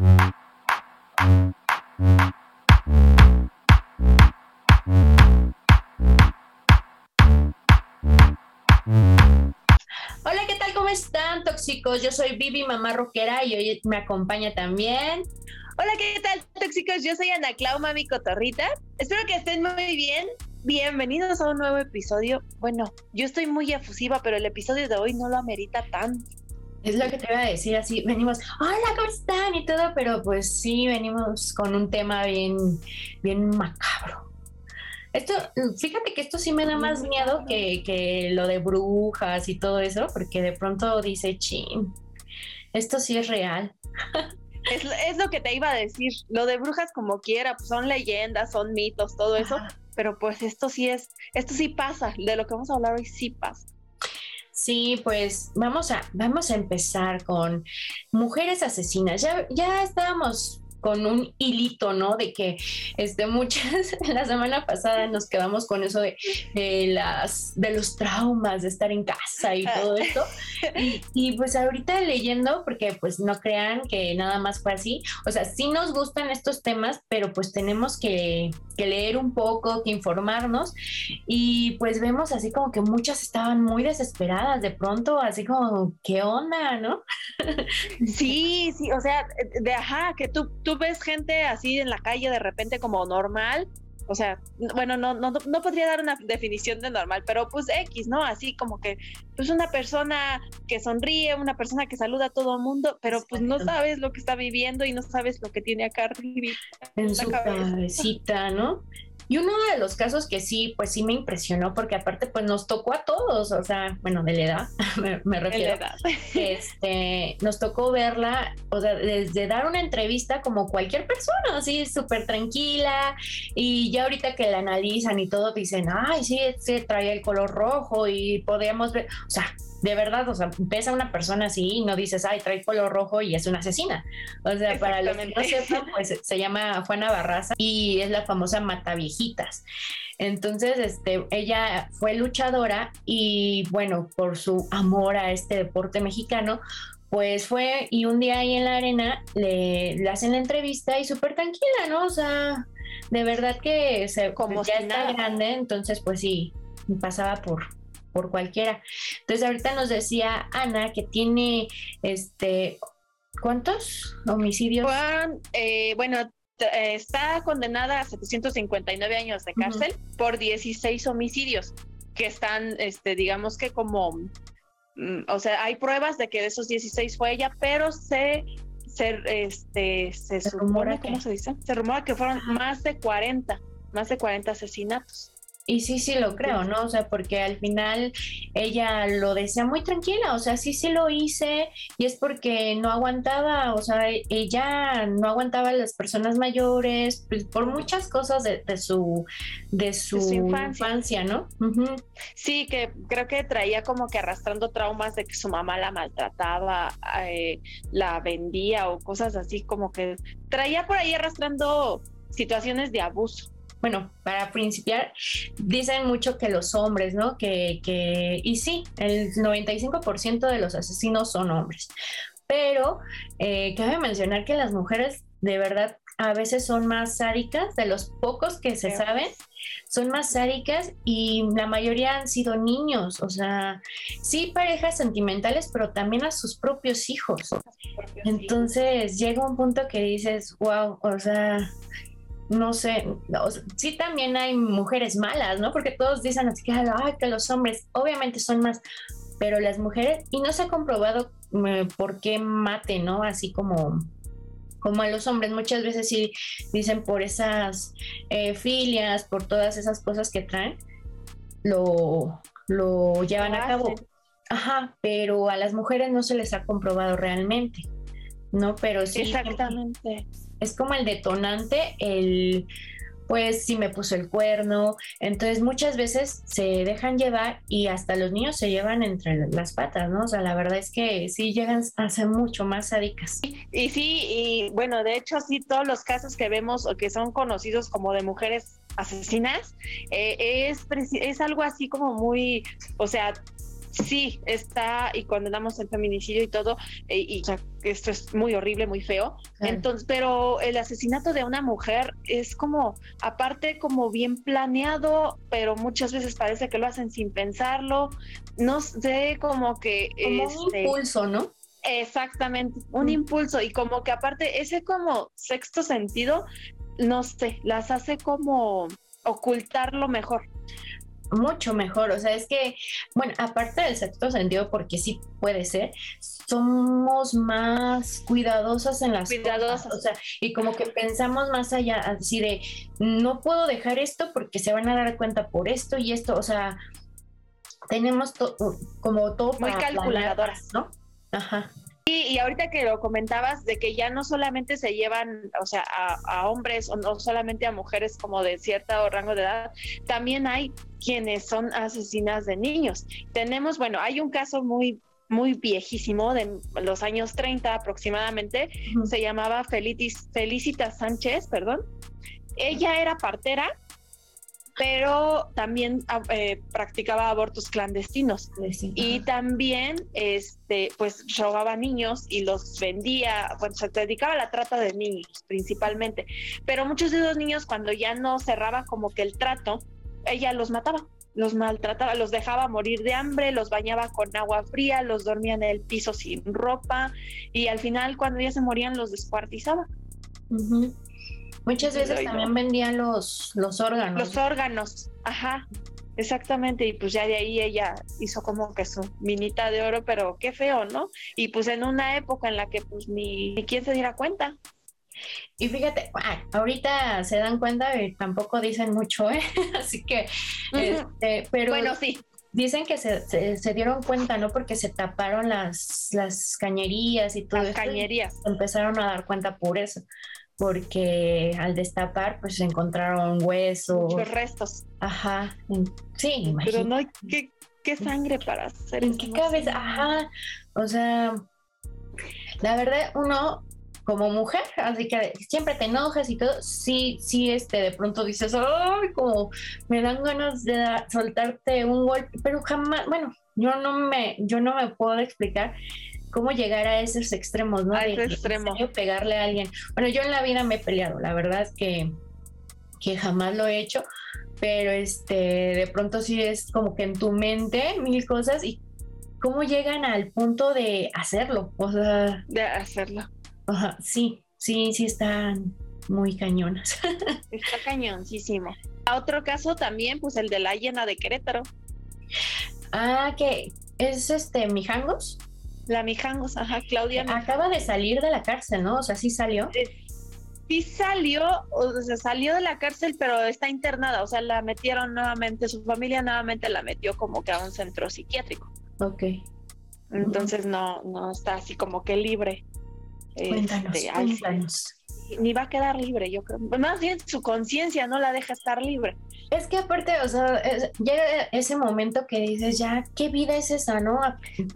Hola, ¿qué tal? ¿Cómo están, tóxicos? Yo soy Vivi, mamá rockera, y hoy me acompaña también. Hola, ¿qué tal, tóxicos? Yo soy Ana Clau, mami cotorrita. Espero que estén muy bien. Bienvenidos a un nuevo episodio. Bueno, yo estoy muy efusiva, pero el episodio de hoy no lo amerita tan. Es lo que te iba a decir, así venimos, hola, ¿cómo están? Y todo, pero pues sí, venimos con un tema bien, bien macabro. Esto, fíjate que esto sí me da más miedo que, que lo de brujas y todo eso, porque de pronto dice, chin, esto sí es real. Es, es, lo que te iba a decir. Lo de brujas como quiera, pues son leyendas, son mitos, todo eso. Ajá. Pero pues esto sí es, esto sí pasa. De lo que vamos a hablar hoy sí pasa. Sí, pues vamos a, vamos a empezar con mujeres asesinas. Ya, ya estábamos con un hilito, ¿no? De que este, muchas, la semana pasada nos quedamos con eso de, de las, de los traumas de estar en casa y todo esto. Y, y, pues ahorita leyendo, porque pues no crean que nada más fue así, o sea, sí nos gustan estos temas, pero pues tenemos que, que leer un poco, que informarnos y pues vemos así como que muchas estaban muy desesperadas de pronto, así como, ¿qué onda, no? Sí, sí, o sea, de ajá, que tú, tú ves gente así en la calle de repente como normal, o sea, bueno, no, no, no podría dar una definición de normal, pero pues X, ¿no? Así como que, pues una persona que sonríe, una persona que saluda a todo el mundo, pero pues no sabes lo que está viviendo y no sabes lo que tiene acá arriba. En su cabecita, ¿no? Y uno de los casos que sí, pues sí me impresionó, porque aparte, pues nos tocó a todos, o sea, bueno, de la edad, me, me refiero. De la edad. Este, nos tocó verla, o sea, desde dar una entrevista como cualquier persona, así súper tranquila, y ya ahorita que la analizan y todo, dicen, ay, sí, se trae el color rojo y podíamos ver, o sea, de verdad, o sea, ves a una persona así y no dices, ay, trae color rojo y es una asesina. O sea, para los que no sepan, pues se llama Juana Barraza y es la famosa Mataviejitas. Entonces, este, ella fue luchadora y bueno, por su amor a este deporte mexicano, pues fue y un día ahí en la arena le, le hacen la entrevista y súper tranquila, ¿no? O sea, de verdad que se, Como ya si está nada. grande, entonces pues sí, pasaba por, por cualquiera. Entonces ahorita nos decía Ana que tiene este ¿cuántos homicidios? Juan, eh, bueno, eh, está condenada a 759 años de cárcel uh -huh. por 16 homicidios que están, este, digamos que como, mm, o sea, hay pruebas de que de esos 16 fue ella, pero se se, este, se, Se supone, rumora ¿cómo que- se dice? Se rumora que fueron más de 40, más de 40 asesinatos. Y sí, sí lo creo, ¿no? O sea, porque al final ella lo decía muy tranquila, o sea, sí, sí lo hice y es porque no aguantaba, o sea, ella no aguantaba a las personas mayores, pues, por muchas cosas de, de su, de su, su infancia. infancia. ¿no? Sí, que creo que traía como que arrastrando traumas de que su mamá la maltrataba, eh, la vendía o cosas así, como que traía por ahí arrastrando situaciones de abuso. Bueno, para principiar, dicen mucho que los hombres, ¿no? Que, que y sí, el 95% de los asesinos son hombres. Pero eh, cabe mencionar que las mujeres de verdad a veces son más sádicas, de los pocos que se Sí. saben, son más sádicas y la mayoría han sido niños, o sea, sí parejas sentimentales, pero también a sus propios hijos. Entonces llega un punto que dices, wow, o sea, no sé, o sea, sí también hay mujeres malas, ¿no? Porque todos dicen así que, ay, que los hombres obviamente son más, pero las mujeres, y no se ha comprobado eh, por qué mate, ¿no? Así como como a los hombres muchas veces sí dicen por esas eh, filias, por todas esas cosas que traen, lo, lo llevan Lo a cabo. Ajá, pero a las mujeres no se les ha comprobado realmente, ¿no? Pero sí Exactamente. Es como el detonante, el pues si me puso el cuerno, entonces muchas veces se dejan llevar y hasta los niños se llevan entre las patas, ¿no? O sea, la verdad es que sí llegan a ser mucho más sádicas. Y sí, y bueno, de hecho, sí, todos los casos que vemos o que son conocidos como de mujeres asesinas, eh, es, es algo así como muy, o sea, sí está y condenamos el feminicidio y todo, eh, y, esto es muy horrible, muy feo. Entonces, pero el asesinato de una mujer es como, aparte, como bien planeado, pero muchas veces parece que lo hacen sin pensarlo. No sé, como que. Como un este, impulso, ¿no? Exactamente, un mm. impulso y como que aparte ese como sexto sentido, no sé, las hace como ocultarlo mejor mucho mejor. O sea, es que, bueno, aparte del sexto sentido, porque sí puede ser, somos más cuidadosas en las cuidadosas. Cosas, o sea, y como que pensamos más allá, así de, no puedo dejar esto porque se van a dar cuenta por esto y esto, o sea, tenemos como todo muy calculadoras, ¿no? Ajá. Y, ahorita que lo comentabas de que ya no solamente se llevan, o sea, a, hombres o no solamente a mujeres como de cierto rango de edad, también hay quienes son asesinas de niños. Tenemos, bueno, hay un caso muy muy viejísimo de los años 30 aproximadamente, se llamaba Felicis, Felicita Sánchez, perdón. Ella era partera pero también ah, eh, practicaba abortos clandestinos. Y también este pues robaba niños y los vendía, bueno, se dedicaba a la trata de niños principalmente, pero muchos de esos niños cuando ya no cerraba como que el trato, ella los mataba, los maltrataba, los dejaba morir de hambre, los bañaba con agua fría, los dormía en el piso sin ropa y al final cuando ya se morían los descuartizaba. Muchas veces también vendían los, los órganos. Los órganos, ajá, exactamente. Y pues ya de ahí ella hizo como que su minita de oro, pero qué feo, ¿no? Y pues en una época en la que pues ni, ni quién se diera cuenta. Y fíjate, ahorita se dan cuenta y tampoco dicen mucho, ¿eh? Así que, este, pero... Bueno, sí. Dicen que se, se, dieron cuenta, ¿no? Porque se taparon las, las cañerías y todo. Las cañerías. empezaron a dar cuenta por eso porque al destapar pues se encontraron huesos. Muchos restos. Ajá, sí, imagínate. Pero no hay qué, sangre para hacer ¿En qué cabeza? Ajá, o sea, la verdad uno como mujer, así que siempre te enojas y todo, sí, sí, este, de pronto dices, ay, como me dan ganas de soltarte un golpe, pero jamás, bueno, yo no me, yo no me puedo explicar cómo llegar a esos extremos, ¿no? A ese extremo. pegarle a alguien. Bueno, yo en la vida me he peleado, la verdad es que, que jamás lo he hecho, pero este, de pronto sí es como que en tu mente mil cosas y cómo llegan al punto de hacerlo, o sea... De hacerlo. Ajá, sí, sí, sí están muy cañonas. Está cañoncísimo. A otro caso también, pues el de la llena de Querétaro. Ah, que es este Mijangos. La Mijangos, ajá, Claudia. Acaba de salir de la cárcel, ¿no? O sea, sí salió. Sí salió, o sea, salió de la cárcel, pero está internada, o sea, la metieron nuevamente, su familia nuevamente la metió como que a un centro psiquiátrico. Ok. Entonces no, no está así como que libre. Cuéntanos, este, cuéntanos ni va a quedar libre, yo creo. Más bien su conciencia no la deja estar libre. Es que aparte, o sea, llega ese momento que dices, ya, ¿qué vida es esa, no?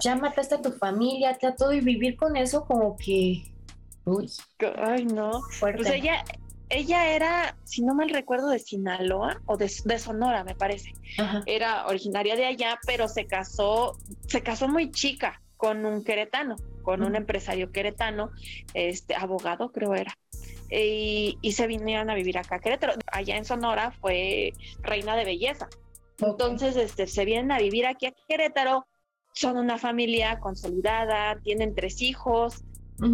Ya mataste a tu familia, te a todo y vivir con eso como que... Uy. Ay, no. Fuerte. Pues ella, ella era, si no mal recuerdo, de Sinaloa o de, Sonora, me parece. Era originaria de allá, pero se casó, se casó muy chica con un queretano, con un empresario queretano, este abogado creo era. Y, se vinieron a vivir acá a Querétaro. Allá en Sonora fue reina de belleza. Entonces, este, se vienen a vivir aquí a Querétaro, son una familia consolidada, tienen tres hijos,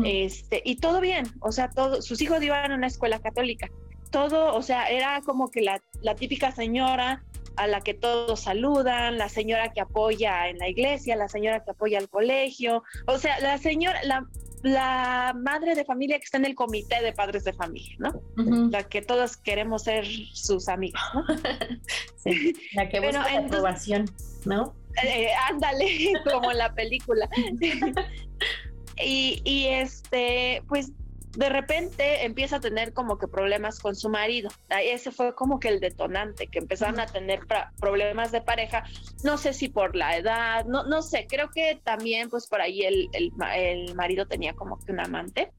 este, y todo bien, o sea, todo, sus hijos iban a una escuela católica. Todo, o sea, era como que la, la típica señora a la que todos saludan, la señora que apoya en la iglesia, la señora que apoya al colegio, o sea, la señora, la, la madre de familia que está en el comité de padres de familia, ¿no? La que todos queremos ser sus amigos, ¿no? sí, la que busca la aprobación, ¿no? Eh, ándale, como en la película. y, y este, pues de repente empieza a tener como que problemas con su marido. Ese fue como que el detonante, que empezaron a tener problemas de pareja. No sé si por la edad, no, no sé, creo que también pues por ahí el, el, marido tenía como que un amante.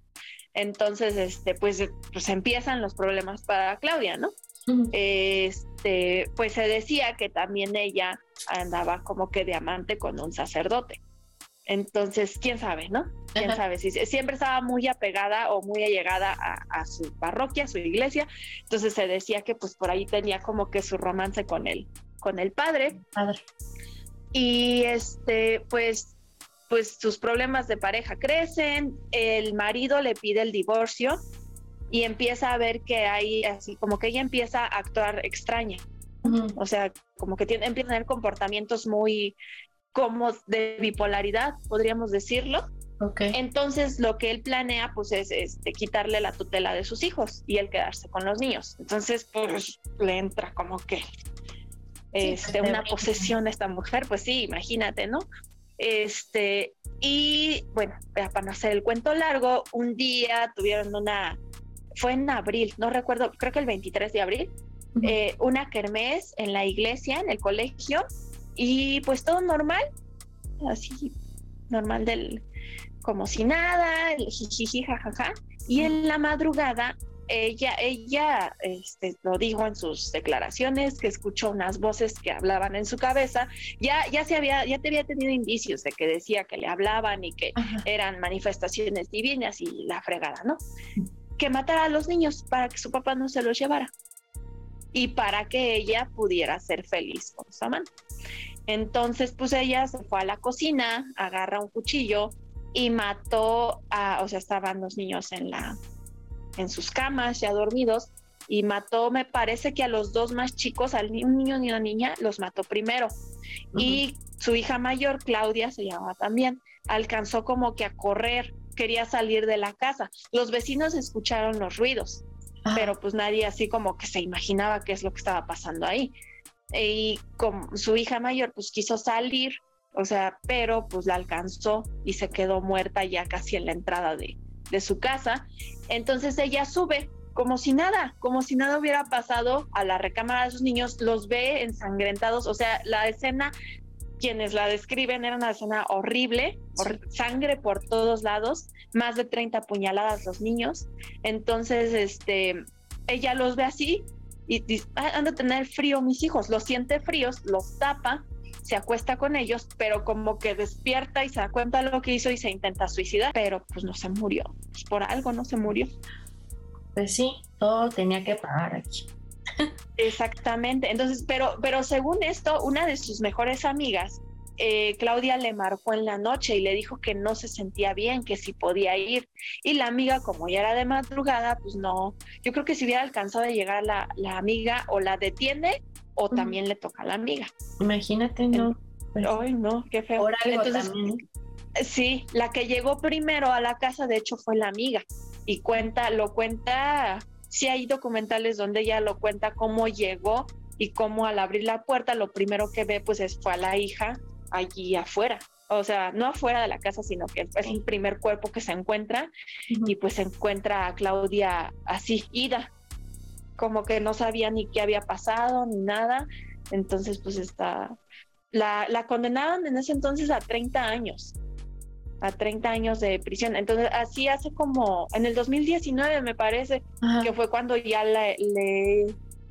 Entonces, este, pues, pues empiezan los problemas para Claudia, ¿no? este, pues se decía que también ella andaba como que de amante con un sacerdote. Entonces, quién sabe, ¿no? Quién sabe si siempre estaba muy apegada o muy allegada a, su parroquia, a su iglesia. Entonces se decía que pues por ahí tenía como que su romance con él, con el padre. Padre. Y este, pues, pues sus problemas de pareja crecen. El marido le pide el divorcio y empieza a ver que hay así como que ella empieza a actuar extraña. O sea, como que tiene, empieza a tener comportamientos muy como de bipolaridad, podríamos decirlo. Okay. Entonces lo que él planea pues es este, quitarle la tutela de sus hijos y él quedarse con los niños. Entonces pues le entra como que este, una posesión a esta mujer, pues sí, imagínate, ¿no? Este, y bueno, para no hacer el cuento largo, un día tuvieron una, fue en abril, no recuerdo, creo que el 23 de abril, eh, una kermés en la iglesia, en el colegio, y pues todo normal, así, normal del, como si nada, el jijiji, jajaja. Y en la madrugada, ella, ella este, lo dijo en sus declaraciones, que escuchó unas voces que hablaban en su cabeza, ya, ya se había, ya te había tenido indicios de que decía que le hablaban y que eran manifestaciones divinas y la fregada, ¿no? Que matara a los niños para que su papá no se los llevara y para que ella pudiera ser feliz con su amante. Entonces, pues ella se fue a la cocina, agarra un cuchillo y mató a, o sea, estaban los niños en la, en sus camas ya dormidos y mató, me parece que a los dos más chicos, al un niño y una niña, los mató primero. Y su hija mayor, Claudia, se llamaba también, alcanzó como que a correr, quería salir de la casa. Los vecinos escucharon los ruidos, pero pues nadie así como que se imaginaba qué es lo que estaba pasando ahí y con su hija mayor pues quiso salir, o sea, pero pues la alcanzó y se quedó muerta ya casi en la entrada de, de su casa. Entonces ella sube como si nada, como si nada hubiera pasado a la recámara de sus niños, los ve ensangrentados, o sea, la escena, quienes la describen, era una escena horrible, sangre por todos lados, más de 30 puñaladas los niños, entonces, este, ella los ve así y, ah, han de tener frío mis hijos, los siente fríos, los tapa, se acuesta con ellos, pero como que despierta y se da cuenta de lo que hizo y se intenta suicidar, pero pues no se murió, pues por algo no se murió. Pues sí, todo tenía que pagar aquí. Exactamente, entonces, pero, pero según esto, una de sus mejores amigas eh, Claudia le marcó en la noche y le dijo que no se sentía bien, que si podía ir. Y la amiga, como ya era de madrugada, pues no, yo creo que si hubiera alcanzado a llegar la, la amiga o la detiene o también le toca a la amiga. Imagínate, ¿no? Pues Ay, no, qué feo. Entonces, Sí, la que llegó primero a la casa, de hecho, fue la amiga. Y cuenta, lo cuenta, sí hay documentales donde ella lo cuenta cómo llegó y cómo al abrir la puerta lo primero que ve pues es, fue a la hija allí afuera. O sea, no afuera de la casa, sino que es el primer cuerpo que se encuentra y pues se encuentra a Claudia así, ida, como que no sabía ni qué había pasado ni nada. Entonces, pues está, la, la condenaron en ese entonces a 30 años, a 30 años de prisión. Entonces, así hace como, en el 2019 me parece, que fue cuando ya le,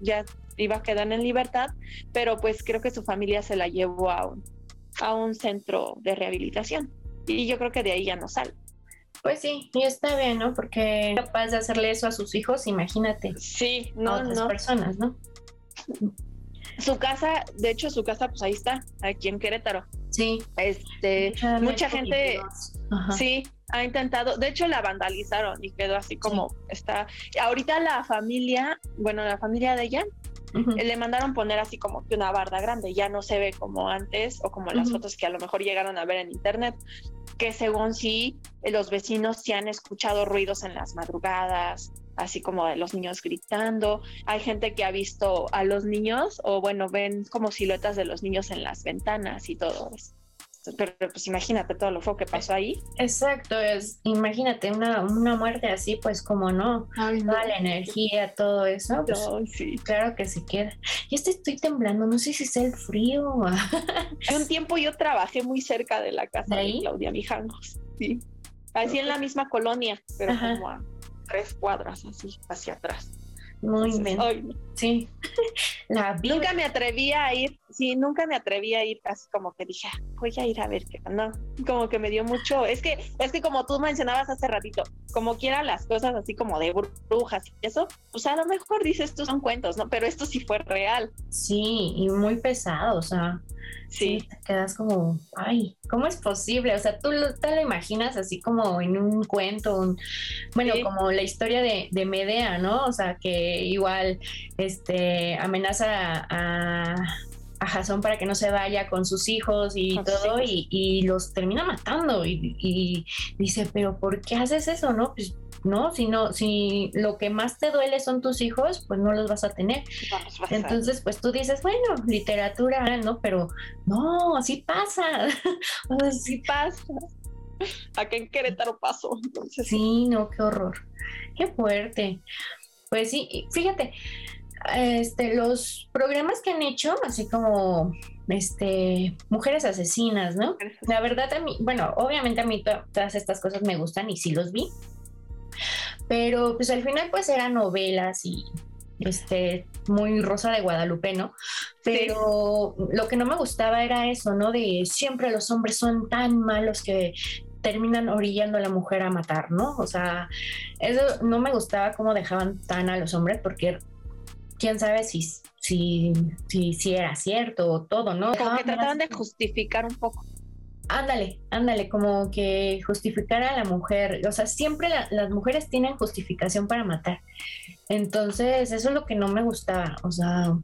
ya iba a quedar en libertad, pero pues creo que su familia se la llevó a un a un centro de rehabilitación. Y yo creo que de ahí ya no sale. Pues sí, y está bien, ¿no? Porque capaz de hacerle eso a sus hijos, imagínate. Sí, no, a otras personas, ¿no? Su casa, de hecho, su casa, pues ahí está, aquí en Querétaro. Sí. Este, mucha gente, sí, ha intentado, de hecho la vandalizaron y quedó así como está. Ahorita la familia, bueno, la familia de ella le mandaron poner así como que una barda grande, ya no se ve como antes o como las fotos que a lo mejor llegaron a ver en internet, que según sí, los vecinos se han escuchado ruidos en las madrugadas, así como de los niños gritando. Hay gente que ha visto a los niños o bueno, ven como siluetas de los niños en las ventanas y todo eso pero pues imagínate todo lo feo que pasó ahí. Exacto, es, imagínate una, una muerte así, pues como no, toda la energía, todo eso, pues, sí. claro que se queda. Y este estoy temblando, no sé si es el frío. un tiempo yo trabajé muy cerca de la casa ¿De, Claudia Mijangos, sí. Así en la misma colonia, pero como a tres cuadras así hacia atrás. Muy bien. Sí. La nunca me atrevía a ir, sí, nunca me atreví a ir así como que dije, ah, voy a ir a ver qué, no, como que me dio mucho, es que, es que como tú mencionabas hace ratito, como quiera las cosas así como de brujas y eso, pues a lo mejor dices tú son cuentos, ¿no? Pero esto sí fue real. Sí, y muy pesado, o sea, sí, te quedas como, ay, ¿cómo es posible? O sea, tú te lo imaginas así como en un cuento, bueno, como la historia de, de Medea, ¿no? O sea, que igual, este, amenaza a, a Jason para que no se vaya con sus hijos y todo, Y, los termina matando. Y, dice, pero ¿por qué haces eso? No, pues no, si no, si lo que más te duele son tus hijos, pues no los vas a tener. Entonces, pues tú dices, bueno, literatura, ¿no? Pero no, así pasa. así pasa. Acá en Querétaro pasó. Entonces. Sí, no, qué horror. Qué fuerte. Pues sí, fíjate, este, los programas que han hecho, así como este, mujeres asesinas, ¿no? La verdad a mí, bueno, obviamente a mí todas estas cosas me gustan y sí los vi, pero pues al final pues eran novelas y este muy rosa de Guadalupe, ¿no? Pero lo que no me gustaba era eso, ¿no? De siempre los hombres son tan malos que terminan orillando a la mujer a matar, ¿no? O sea, eso no me gustaba cómo dejaban tan a los hombres porque quién sabe si, si, si, si era cierto o todo, ¿no? Como que trataban de justificar un poco. Ándale, ándale, como que justificar a la mujer. O sea, siempre las mujeres tienen justificación para matar. Entonces, eso es lo que no me gustaba. O sea,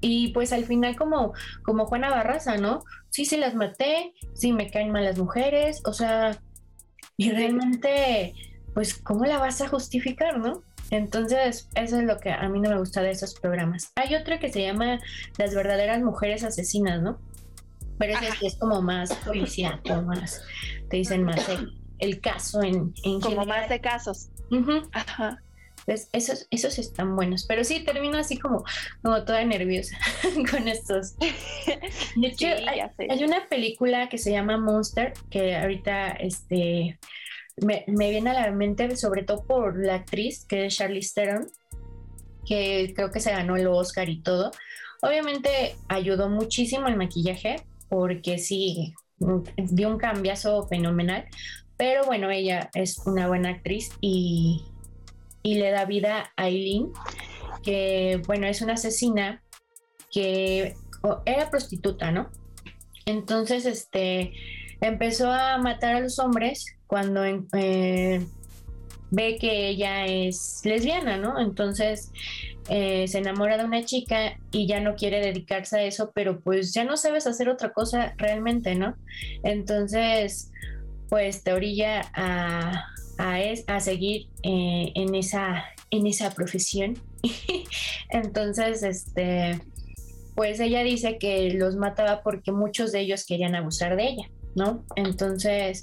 y pues al final como, como Juana Barraza, ¿no? Sí, sí las maté, sí me caen mal las mujeres, o sea, y realmente, pues, ¿cómo la vas a justificar, no? Entonces, eso es lo que a mí no me gusta de esos programas. Hay otro que se llama Las verdaderas mujeres asesinas, ¿no? Pero ese es como más policíaco, más, te dicen más el, caso en, en Como más de casos. Ajá. Entonces, esos, esos están buenos, pero sí termino así como, como toda nerviosa con estos. De hecho, hay, hay, una película que se llama Monster, que ahorita este, me, viene a la mente sobre todo por la actriz que es Charlize Theron, que creo que se ganó el Oscar y todo. Obviamente ayudó muchísimo el maquillaje porque sí dio un cambiazo fenomenal, pero bueno, ella es una buena actriz y, y le da vida a Eileen, que bueno, es una asesina que era prostituta, ¿no? Entonces, este, empezó a matar a los hombres cuando eh, ve que ella es lesbiana, ¿no? Entonces eh, se enamora de una chica y ya no quiere dedicarse a eso, pero pues ya no sabes hacer otra cosa realmente, ¿no? Entonces, pues te orilla a, a, seguir eh, en, esa, en esa profesión. Entonces, este, pues ella dice que los mataba porque muchos de ellos querían abusar de ella, ¿no? Entonces,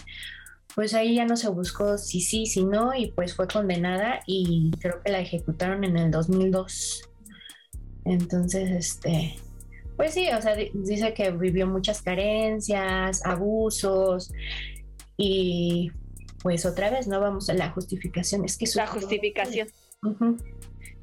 pues ahí ya no se buscó si sí, si no, y pues fue condenada y creo que la ejecutaron en el 2002. Entonces, este, pues sí, o sea, dice que vivió muchas carencias, abusos y pues otra vez no vamos a la justificación, es que la justificación.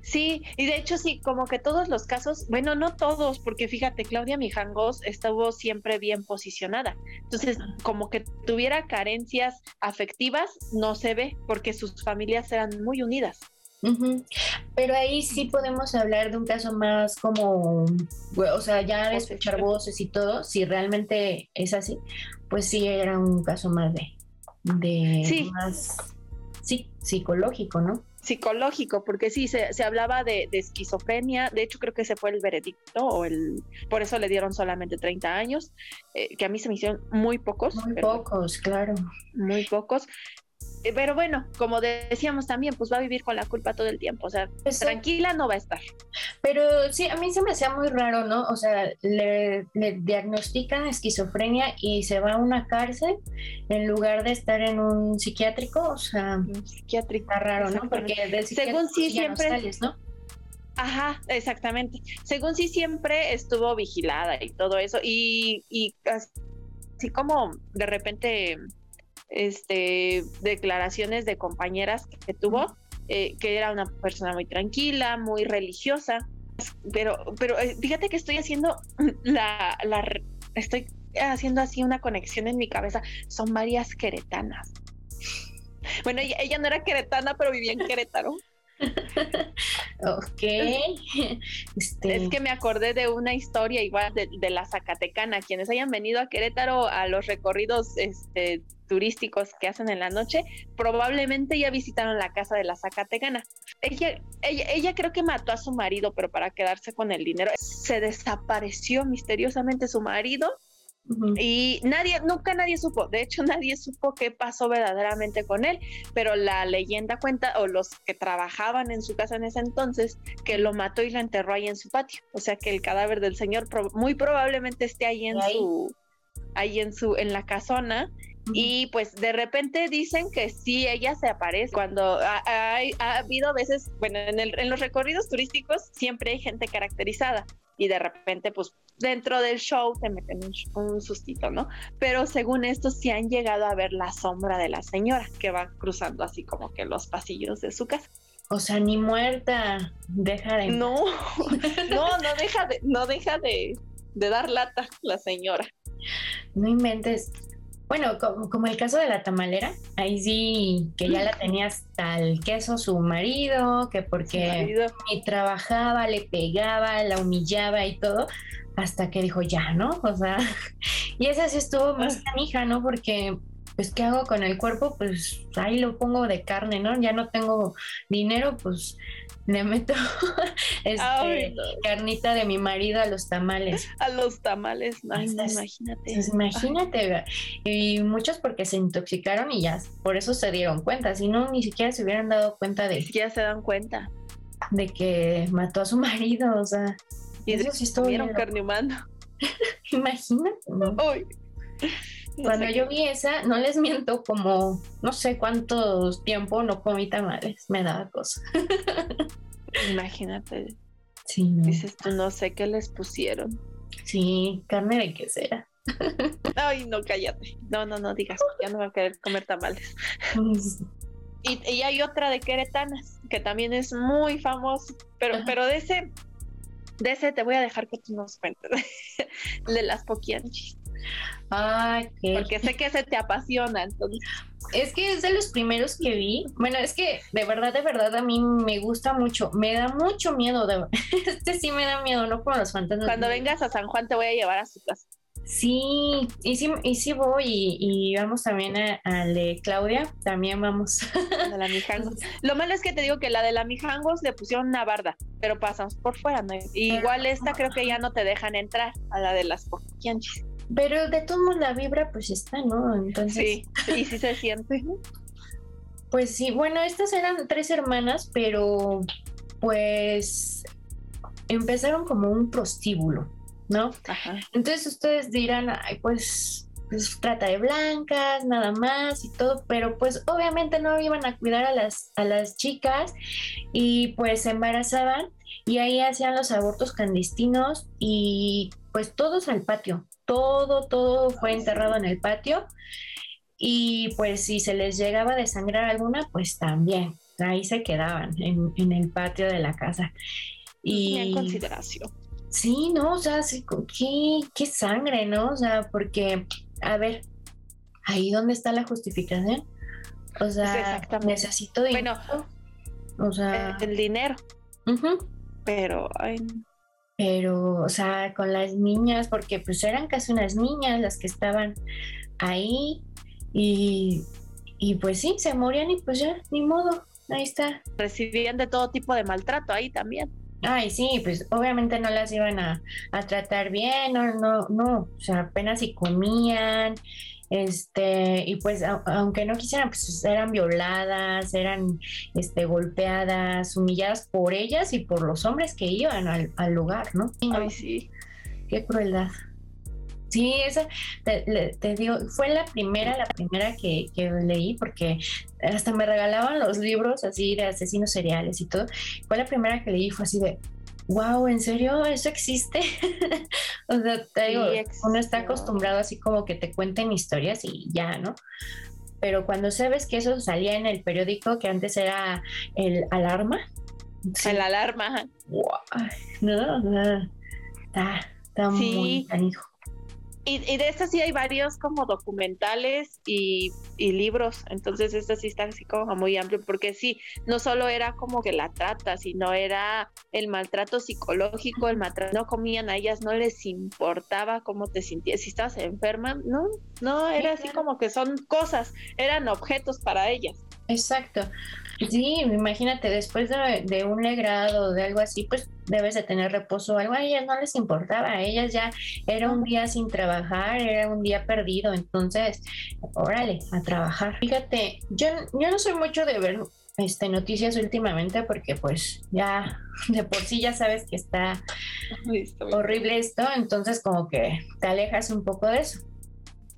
Sí, y de hecho sí, como que todos los casos, bueno, no todos, porque fíjate, Claudia Mijangos estuvo siempre bien posicionada. Entonces, como que tuviera carencias afectivas, no se ve, porque sus familias eran muy unidas. Pero ahí sí podemos hablar de un caso más como, o sea, ya escuchar voces y todo, si realmente es así, pues sí era un caso más de, de sí. más, sí, psicológico, ¿no? Psicológico, porque sí, se, se hablaba de, esquizofrenia, de hecho creo que ese fue el veredicto, o el, por eso le dieron solamente 30 años, eh, que a mí se me hicieron muy pocos. Muy pocos, claro. Muy pocos, pero bueno, como decíamos también, pues va a vivir con la culpa todo el tiempo, o sea, tranquila no va a estar. Pero sí, a mí se me hacía muy raro, ¿no? O sea, le, diagnostican esquizofrenia y se va a una cárcel en lugar de estar en un psiquiátrico, o sea, psiquiátrico. Está raro, ¿no? Porque según sí siempre... ¿no? Ajá, exactamente. Según sí siempre estuvo vigilada y todo eso, y, y así como de repente este, declaraciones de compañeras que tuvo, eh, que era una persona muy tranquila, muy religiosa, pero, pero eh, fíjate que estoy haciendo la, la, estoy haciendo así una conexión en mi cabeza, son varias queretanas. Bueno, ella, no era queretana, pero vivía en Querétaro. ok. Este... Es que me acordé de una historia igual de, de, la Zacatecana. Quienes hayan venido a Querétaro a los recorridos este, turísticos que hacen en la noche, probablemente ya visitaron la casa de la Zacatecana. Ella, ella, ella creo que mató a su marido, pero para quedarse con el dinero. Se desapareció misteriosamente su marido y nadie, nunca nadie supo, de hecho nadie supo qué pasó verdaderamente con él, pero la leyenda cuenta, o los que trabajaban en su casa en ese entonces, que lo mató y lo enterró ahí en su patio. O sea que el cadáver del señor muy probablemente esté ahí en su, ahí en su, en la casona. Y pues de repente dicen que sí, ella se aparece cuando ha, ha, habido veces, bueno, en, el, en los recorridos turísticos siempre hay gente caracterizada y de repente pues dentro del show te meten un, sustito, ¿no? Pero según esto sí han llegado a ver la sombra de la señora que va cruzando así como que los pasillos de su casa. O sea, ni muerta, deja de... No, no, no deja de, no deja de, de dar lata la señora. No inventes. Bueno, como, el caso de la tamalera, ahí sí que ya la tenía hasta el queso su marido, que porque ni trabajaba, le pegaba, la humillaba y todo, hasta que dijo ya, ¿no? O sea, y esa sí estuvo más ah. canija, ¿no? Porque pues ¿qué hago con el cuerpo? Pues ahí lo pongo de carne, ¿no? Ya no tengo dinero, pues le meto este, carnita de mi marido a los tamales. A los tamales, Ay, imagínate. Pues, imagínate, y muchos porque se intoxicaron y ya, por eso se dieron cuenta, si no, ni siquiera se hubieran dado cuenta de... Siquiera se dan cuenta. De que mató a su marido, o sea... Y eso sí carne humana. imagínate, ¿no? Cuando yo vi esa, no les miento, como no sé cuánto tiempo no comí tamales, me daba cosa. Imagínate. Sí, Dices tú, no sé qué les pusieron. Sí, carne de quesera. Ay, no, cállate. No, no, no digas, ya no voy a querer comer tamales. Y, y, hay otra de queretanas, que también es muy famoso, pero, pero de ese, de ese te voy a dejar que tú nos cuentes, de las poquianchis. Ay, Porque sé que se te apasiona, entonces. Es que es de los primeros que vi. Bueno, es que de verdad, de verdad, a mí me gusta mucho. Me da mucho miedo. De... Este sí me da miedo, no como los fantasmas. Cuando vengas a San Juan te voy a llevar a su casa. Sí, y sí, y sí voy y, vamos también al de Claudia, también vamos. A la Mijangos. Lo malo es que te digo que la de la Mijangos le pusieron una barda, pero pasamos por fuera, ¿no? igual esta creo que ya no te dejan entrar a la de las poquianchis. Pero de todos modos la vibra pues está, ¿no? Entonces. Sí, y sí se siente. Pues sí, bueno, estas eran tres hermanas, pero pues empezaron como un prostíbulo, ¿no? Ajá. Entonces ustedes dirán, ay, pues, pues trata de blancas, nada más y todo, pero pues obviamente no iban a cuidar a las, a las chicas y pues se embarazaban y ahí hacían los abortos clandestinos y pues todos al patio, todo, todo fue enterrado en el patio y pues si se les llegaba a desangrar alguna, pues también, ahí se quedaban en, el patio de la casa. Y en consideración. Sí, no, o sea, ¿qué, qué sangre, ¿no? O sea, porque, a ver, ahí donde está la justificación. O sea, necesito dinero. Bueno, o sea, el, dinero. Pero, ay, pero, o sea, con las niñas, porque pues eran casi unas niñas las que estaban ahí y, y pues sí, se morían y pues ya, ni modo, ahí está. Recibían de todo tipo de maltrato ahí también. Ay, sí, pues obviamente no las iban a, a tratar bien, no, no, no, o sea, apenas si comían, este, y pues aunque no quisieran, pues eran violadas, eran este, golpeadas, humilladas por ellas y por los hombres que iban al, lugar, ¿no? Ay, sí. Qué crueldad. Sí, esa, te, digo, fue la primera, la primera que, que, leí, porque hasta me regalaban los libros así de asesinos seriales y todo. Fue la primera que leí, fue así de, wow, ¿en serio eso existe? o sea, te digo, uno está acostumbrado así como que te cuenten historias y ya, ¿no? pero cuando sabes que eso salía en el periódico, que antes era el alarma. El alarma. No, no, está, está muy canijo. Y, de estas sí hay varios como documentales y, libros, entonces esta sí está así como muy amplio, porque sí, no solo era como que la trata, sino era el maltrato psicológico, el maltrato, no comían a ellas, no les importaba cómo te sentías, si estabas enferma, no, no, era así como que son cosas, eran objetos para ellas. Exacto. Sí, imagínate, después de, un legrado o de algo así, pues debes de tener reposo o algo. A ellas no les importaba, a ellas ya era un día sin trabajar, era un día perdido. Entonces, órale, a trabajar. Fíjate, yo, yo no soy mucho de ver este, noticias últimamente porque pues ya de por sí ya sabes que está horrible esto, entonces como que te alejas un poco de eso.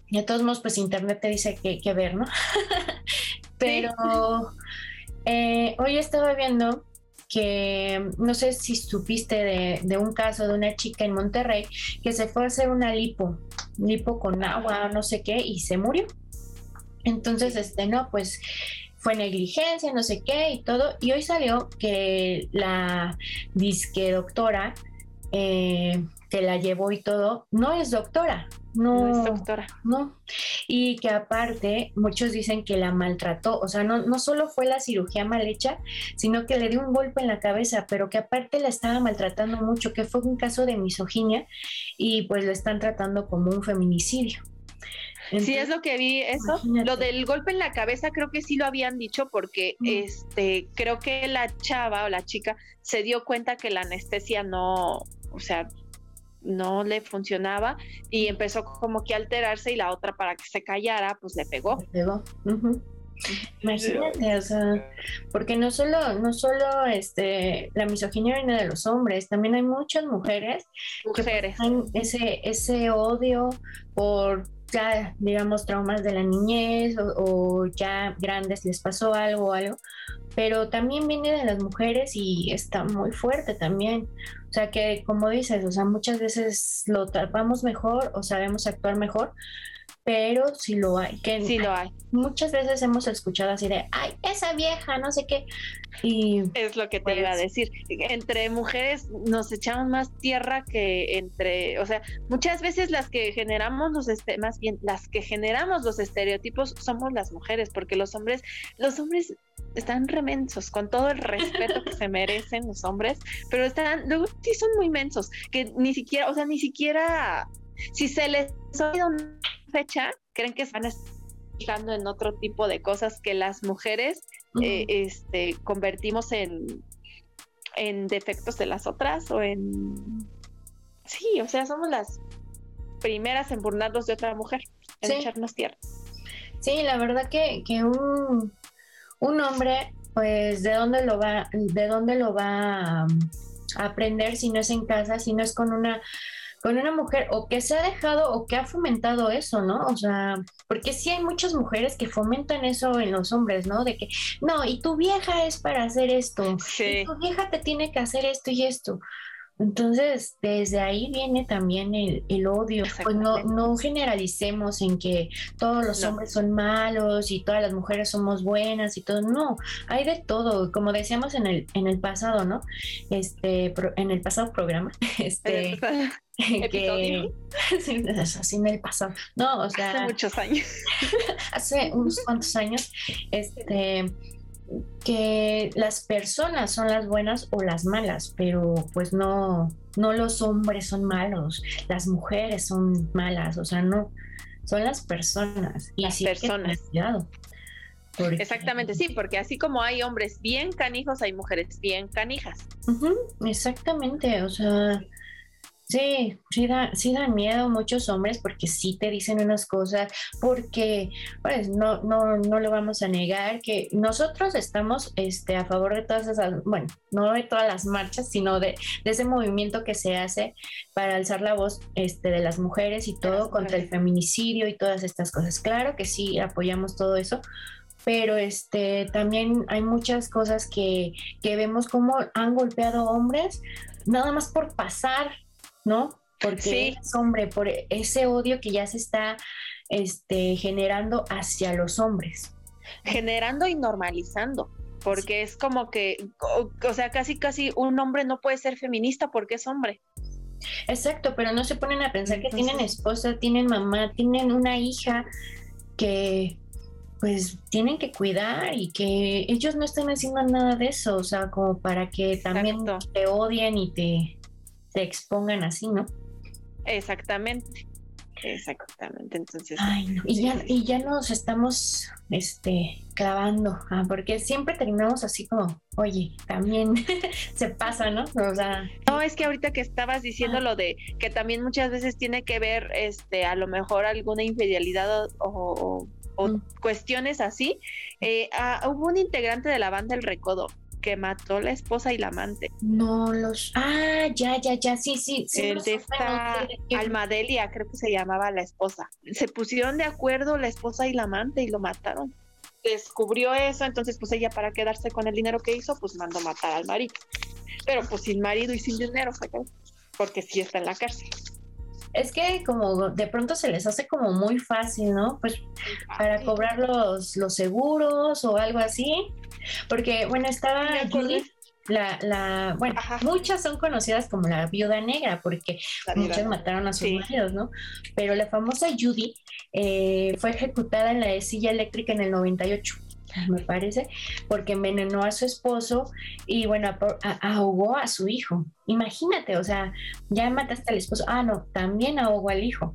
Y de todos modos, pues internet te dice que, que ver, ¿no? Pero eh, hoy estaba viendo que no sé si supiste de, un caso de una chica en Monterrey que se fue a hacer una lipo, lipo con agua, no sé qué, y se murió. Entonces, este, no, pues fue negligencia, no sé qué y todo. Y hoy salió que la disque doctora eh, que la llevó y todo, no es doctora, no, es doctora. No. Y que aparte, muchos dicen que la maltrató. O sea, no, no solo fue la cirugía mal hecha, sino que le dio un golpe en la cabeza, pero que aparte la estaba maltratando mucho, que fue un caso de misoginia y pues lo están tratando como un feminicidio. sí, es lo que vi eso. Lo del golpe en la cabeza creo que sí lo habían dicho porque este creo que la chava o la chica se dio cuenta que la anestesia no, o sea, no le funcionaba y empezó como que a alterarse y la otra para que se callara, pues le pegó. Le pegó. Imagínate, o sea, porque no solo, no solo este, la misoginia viene de los hombres, también hay muchas mujeres, mujeres. que ese, ese odio por ya, digamos, traumas de la niñez o, o, ya grandes les pasó algo o algo, pero también viene de las mujeres y está muy fuerte también. O sea que, como dices, o sea, muchas veces lo tapamos mejor o sabemos actuar mejor, pero sí lo hay. Que sí lo hay. Muchas veces hemos escuchado así de, ay, esa vieja, no sé qué. Y es lo que te iba a pues decir. Entre mujeres nos echamos más tierra que entre, o sea, muchas veces las que generamos los, este, más bien, las que generamos los estereotipos somos las mujeres, porque los hombres, los hombres están remensos, con todo el respeto que se merecen los hombres, pero están, luego sí son muy mensos, que ni siquiera, o sea, ni siquiera, si se les ha una fecha, creen que están fijando en otro tipo de cosas que las mujeres eh, este, convertimos en, en defectos de las otras o en... Sí, o sea, somos las primeras en burlarnos de otra mujer, en echarnos tierra. Sí, la verdad que, que un un hombre, pues, ¿de dónde lo va, de dónde lo va a aprender si no es en casa, si no es con una con una mujer o que se ha dejado o que ha fomentado eso, ¿no? O sea, porque sí hay muchas mujeres que fomentan eso en los hombres, ¿no? De que, no, y tu vieja es para hacer esto, y tu vieja te tiene que hacer esto y esto. Entonces, desde ahí viene también el, odio. Pues no, no generalicemos en que todos los hombres son malos y todas las mujeres somos buenas y todo. No, hay de todo, como decíamos en el, en el pasado, ¿no? Este, en el pasado programa, este, que así en el pasado. No, o sea, hace muchos años. hace unos cuantos años, este que las personas son las buenas o las malas, pero pues no, no los hombres son malos, las mujeres son malas, o sea, no, son las personas. Y las personas. Exactamente, sí, porque así como hay hombres bien canijos, hay mujeres bien canijas. exactamente, o sea, Sí, sí, da, sí dan miedo muchos hombres porque sí te dicen unas cosas, porque pues no, no, no lo vamos a negar, que nosotros estamos este, a favor de todas esas, bueno, no de todas las marchas, sino de, ese movimiento que se hace para alzar la voz este, de las mujeres y todo contra el feminicidio y todas estas cosas. Claro que sí, apoyamos todo eso, pero este también hay muchas cosas que, que vemos como han golpeado hombres nada más por pasar ¿no? Porque es hombre, por ese odio que ya se está este, generando hacia los hombres. Generando y normalizando, porque es como que, o, sea, casi, casi un hombre no puede ser feminista porque es hombre. Exacto, pero no se ponen a pensar que tienen esposa, tienen mamá, tienen una hija que pues tienen que cuidar y que ellos no están haciendo nada de eso, o sea, como para que también te odien y te, te expongan así, ¿no? Exactamente. Exactamente, entonces. y, ya, y ya nos estamos este, clavando, ah, porque siempre terminamos así como, oye, también se pasa, ¿no? O sea. No, es que ahorita que estabas diciendo lo de que también muchas veces tiene que ver, este, a lo mejor alguna infidelidad o, mm. cuestiones así. Eh, ah, hubo un integrante de la banda El Recodo que mató la esposa y la amante. No los. Ah, ya, ya, ya, sí, sí. sí El de esta Almadelia, creo que se llamaba la esposa. Se pusieron de acuerdo la esposa y la amante y lo mataron. Descubrió eso, entonces, pues ella, para quedarse con el dinero que hizo, pues mandó matar al marido. Pero pues sin marido y sin dinero, porque sí está en la cárcel. Es que como de pronto se les hace como muy fácil, ¿no? Pues para cobrar los, los seguros o algo así, porque, bueno, estaba Judy, la, la, bueno, muchas son conocidas como la viuda negra, porque muchas mataron a sus maridos, ¿no? Pero la famosa Judy eh, fue ejecutada en la silla eléctrica en el 98 me parece, porque envenenó a su esposo y bueno, ahogó a su hijo. Imagínate, o sea, ya mataste al esposo. Ah, no, también ahogó al hijo.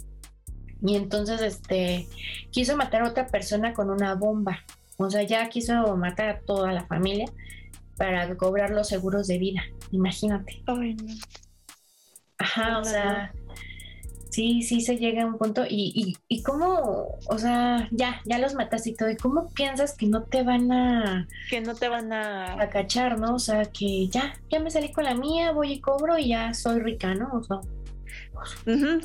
Y entonces, este, quiso matar a otra persona con una bomba. O sea, ya quiso matar a toda la familia para cobrar los seguros de vida. Imagínate. Ay, no. Ajá, o sea, sí, sí se llega a un punto. Y, y, y cómo, o sea, ya, ya los mataste y todo. ¿Y cómo piensas que no te van a. Que no te van a. A cachar, ¿no? O sea, que ya, ya me salí con la mía, voy y cobro y ya soy rica, ¿no? O sea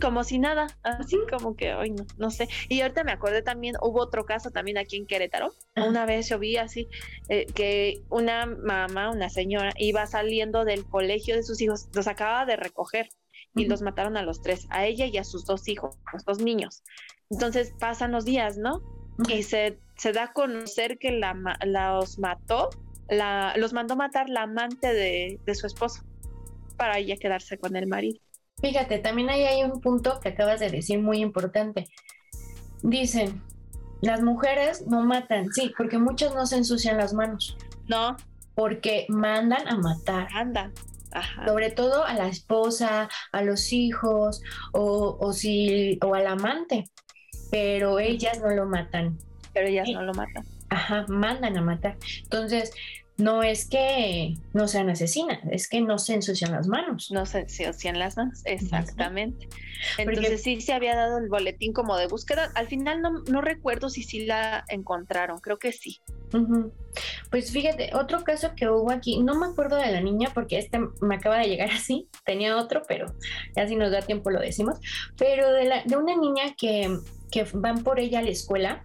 como si nada, así como que, hoy no, no sé. Y ahorita me acordé también, hubo otro caso también aquí en Querétaro. Una vez yo vi así, eh, que una mamá, una señora, iba saliendo del colegio de sus hijos, los acaba de recoger y los mataron a los tres, a ella y a sus dos hijos, los dos niños. Entonces pasan los días, ¿no? Y se, se da a conocer que la, los mató, la, los mandó matar la amante de, de su esposo para ella quedarse con el marido. Fíjate, también ahí hay un punto que acabas de decir muy importante. Dicen, las mujeres no matan, sí, porque muchas no se ensucian las manos. No. Porque mandan a matar. Andan. Sobre todo a la esposa, a los hijos o, o, si, o al amante. Pero ellas no lo matan. Pero ellas no lo matan. Ajá, mandan a matar. Entonces, no es que no sean asesinas, es que no se ensucian las manos. No se ensucian las manos, exactamente. Entonces sí se había dado el boletín como de búsqueda. Al final no, no recuerdo si sí la encontraron, creo que sí. Pues fíjate, otro caso que hubo aquí, no me acuerdo de la niña porque este me acaba de llegar así, tenía otro, pero ya si nos da tiempo lo decimos, pero de, la, de una niña que, que van por ella a la escuela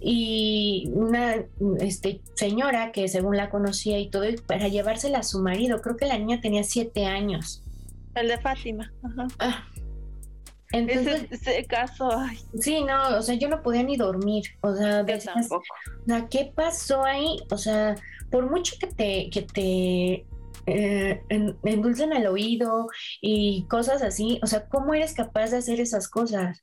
y una este, señora que según la conocía y todo, para llevársela a su marido, creo que la niña tenía siete años. El de Fátima. Ajá. Ah. Entonces, ese, caso, ay. sí, no, o sea, yo no podía ni dormir, o sea, tampoco. ¿qué pasó ahí? O sea, por mucho que te, que te eh, endulcen el oído y cosas así, o sea, ¿cómo eres capaz de hacer esas cosas?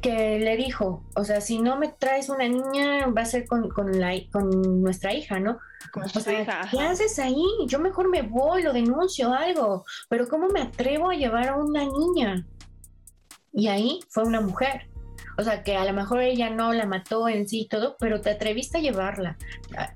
Que le dijo, o sea, si no me traes una niña, va a ser con, la, con nuestra hija, ¿no? Con o hija. ¿Qué haces ahí? Yo mejor me voy, lo denuncio, algo, pero ¿cómo me atrevo a llevar a una niña? Y ahí fue una mujer. O sea, que a lo mejor ella no la mató en sí y todo, pero te atreviste a llevarla.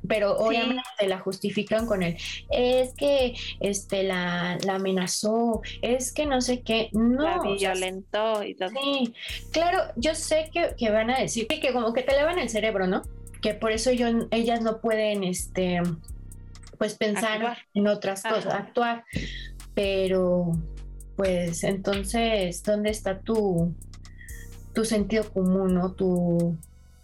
Pero obviamente la justifican con él. Es que este la, la amenazó, es que no sé qué. No. La violentó y todo. Sí, claro, yo sé que, que van a decir que como que te lavan el cerebro, ¿no? Que por eso yo, ellas no pueden, este, pues pensar en otras cosas, actuar. Pero, pues entonces, ¿dónde está tu, tu sentido común, ¿no? Tu,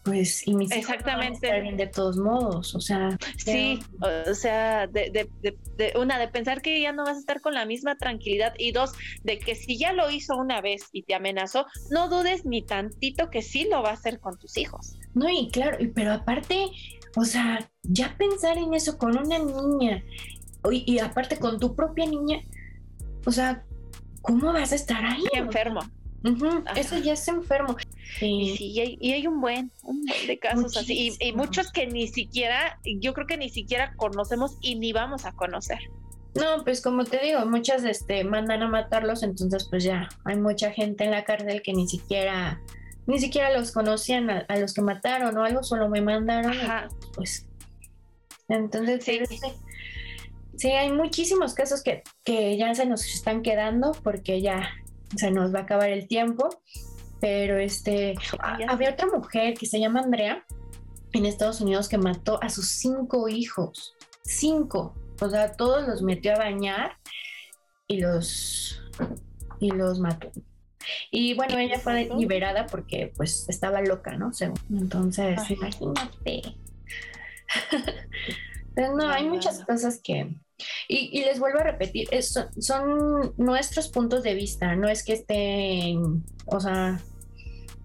pues, y mis Exactamente. Hijos de todos modos, o sea. Sí, o sea, de, de, de, una, de pensar que ya no vas a estar con la misma tranquilidad y dos, de que si ya lo hizo una vez y te amenazó, no dudes ni tantito que sí lo va a hacer con tus hijos. No, y claro, pero aparte, o sea, ya pensar en eso con una niña y, y aparte con tu propia niña, o sea, ¿cómo vas a estar ahí? enfermo. Eso ya es enfermo. Y, sí, y hay, un buen, un buen de casos así. Y, muchos que ni siquiera, yo creo que ni siquiera conocemos y ni vamos a conocer. No, pues como te digo, muchas este, mandan a matarlos, entonces pues ya hay mucha gente en la cárcel que ni siquiera, ni siquiera los conocían a, los que mataron o algo, solo me mandaron. Pues entonces sí. sí. hay muchísimos casos que, que ya se nos están quedando porque ya se nos va a acabar el tiempo pero este, había otra mujer que se llama Andrea en Estados Unidos que mató a sus cinco hijos, cinco, o sea, todos los metió a bañar y los, y los mató. Y bueno, ella fue liberada porque pues estaba loca, ¿no? Entonces, imagínate. Pero no, hay muchas cosas que... Y, les vuelvo a repetir, son nuestros puntos de vista, no es que estén, o sea,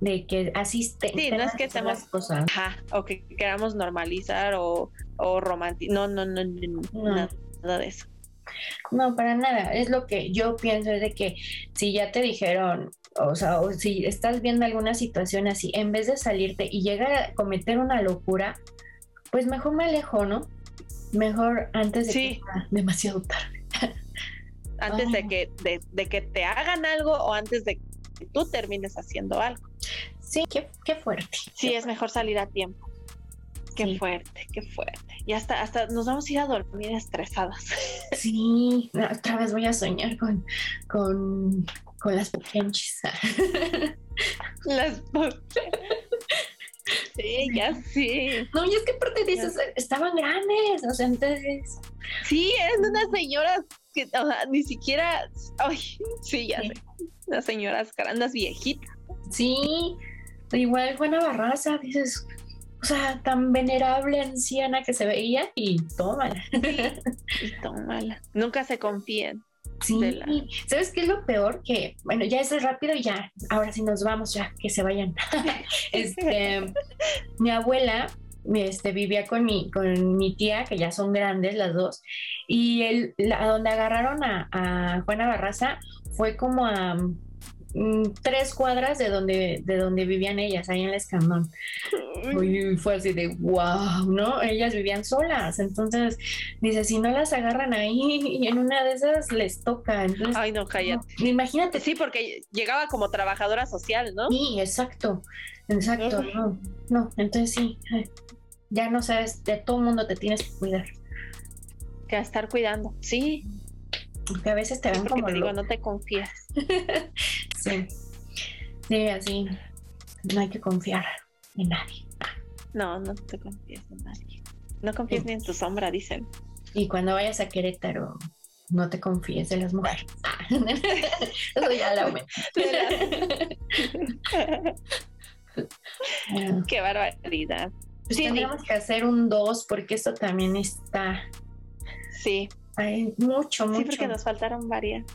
de que asiste. Sí, no es que estemos cosas. Ajá, o que queramos normalizar o, o romantizar. No, no, no, no, nada, de eso. No, para nada. Es lo que yo pienso, es de que si ya te dijeron, o sea, o si estás viendo alguna situación así, en vez de salirte y llegar a cometer una locura, pues mejor me alejo, ¿no? Mejor antes de que sea demasiado tarde. antes de que, de, de que te hagan algo o antes de que tú termines haciendo algo. Sí, qué, qué fuerte. Sí, es mejor salir a tiempo. Qué fuerte, qué fuerte. Y hasta, hasta nos vamos a ir a dormir estresadas. Sí, otra vez voy a soñar con, con, con las pequeñas. las Sí, ya sí. No, y es que aparte dices, estaban grandes, o sea, entonces. Sí, eran unas señoras que, o sea, ni siquiera. Ay, sí, ya sé. Unas señoras grandes viejitas. Sí, igual Juana Barraza, dices, o sea, tan venerable anciana que se veía y tómala. y tómala. Nunca se confíen. Sí, ¿sabes qué es lo peor? Que, bueno, ya es rápido y ya, ahora sí nos vamos, ya, que se vayan. este, mi abuela este, vivía con mi, con mi tía, que ya son grandes las dos, y el, a donde agarraron a, a Juana Barraza fue como a Mm, tres cuadras de donde, de donde vivían ellas, ahí en el Escandón. Y fue así de wow, ¿no? Ellas vivían solas, entonces dice, si no las agarran ahí y en una de esas les toca. Ay, no, cállate. imagínate. Sí, porque llegaba como trabajadora social, ¿no? Sí, exacto, exacto, no, no, entonces sí, ya no sabes, de todo mundo te tienes que cuidar. Que a estar cuidando, sí. Porque a veces te ven como. Te digo, no te confías. sí. Sí, así. No hay que confiar en nadie. No, no te confíes en nadie. No confíes ni en tu sombra, dicen. Y cuando vayas a Querétaro, no te confíes de las mujeres. Eso ya la Qué barbaridad. Pues sí, tenemos que hacer un 2 porque esto también está. Sí, hay mucho, mucho. Sí, porque nos faltaron varias.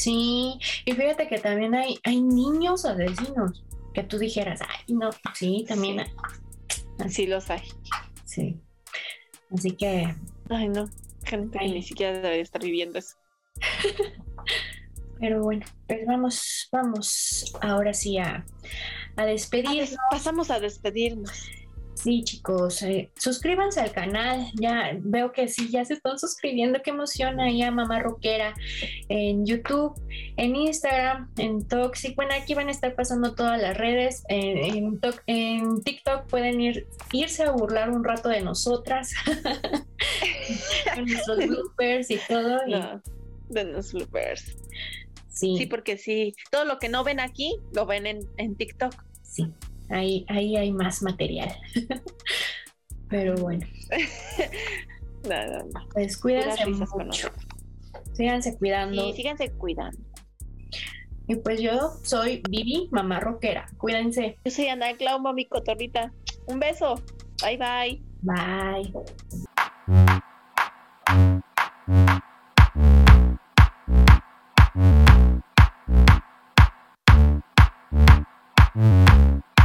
Sí, y fíjate que también hay, hay niños asesinos que tú dijeras, ay, no, sí, también hay. Así los hay. Sí. Así que. Ay, no, gente que ni siquiera debe estar viviendo eso. Pero bueno, pues vamos, vamos ahora sí a, a despedirnos. pasamos a despedirnos. Sí, chicos, eh, suscríbanse al canal. Ya veo que sí, ya se están suscribiendo. Qué emociona ya Mamá Rockera en YouTube, en Instagram, en Toxic. Bueno, aquí van a estar pasando todas las redes. En, TikTok pueden ir, irse a burlar un rato de nosotras, con nuestros bloopers y todo. de los bloopers. Sí. sí, porque sí, todo lo que no ven aquí lo ven en, en TikTok. Sí ahí, ahí hay más material. Pero bueno. no. Pues cuídense mucho. Síganse cuidando. Sí, síganse cuidando. Y pues yo soy Vivi, mamá rockera. Cuídense. Yo soy Ana Clau, mami cotorrita. Un beso. Bye bye. Bye.